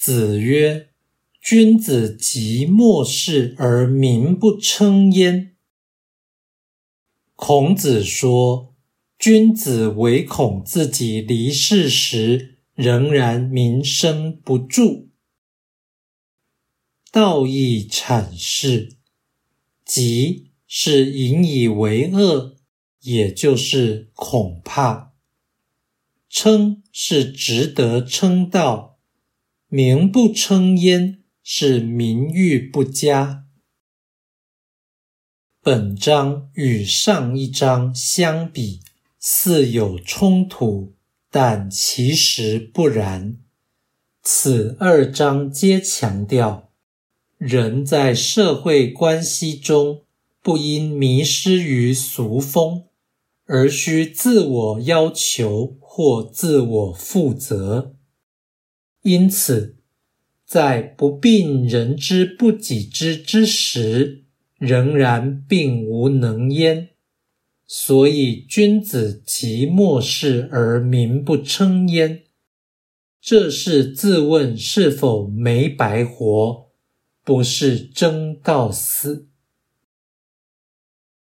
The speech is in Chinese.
子曰：“君子及末世而民不称焉。”孔子说：“君子唯恐自己离世时，仍然名声不著。”道义阐释：“及是引以为恶，也就是恐怕；称是值得称道。”名不称焉，是名誉不佳。本章与上一章相比，似有冲突，但其实不然。此二章皆强调，人在社会关系中，不应迷失于俗风，而需自我要求或自我负责。因此，在不病人之不己知之时，仍然并无能焉。所以，君子及末世而民不称焉，这是自问是否没白活，不是真告死。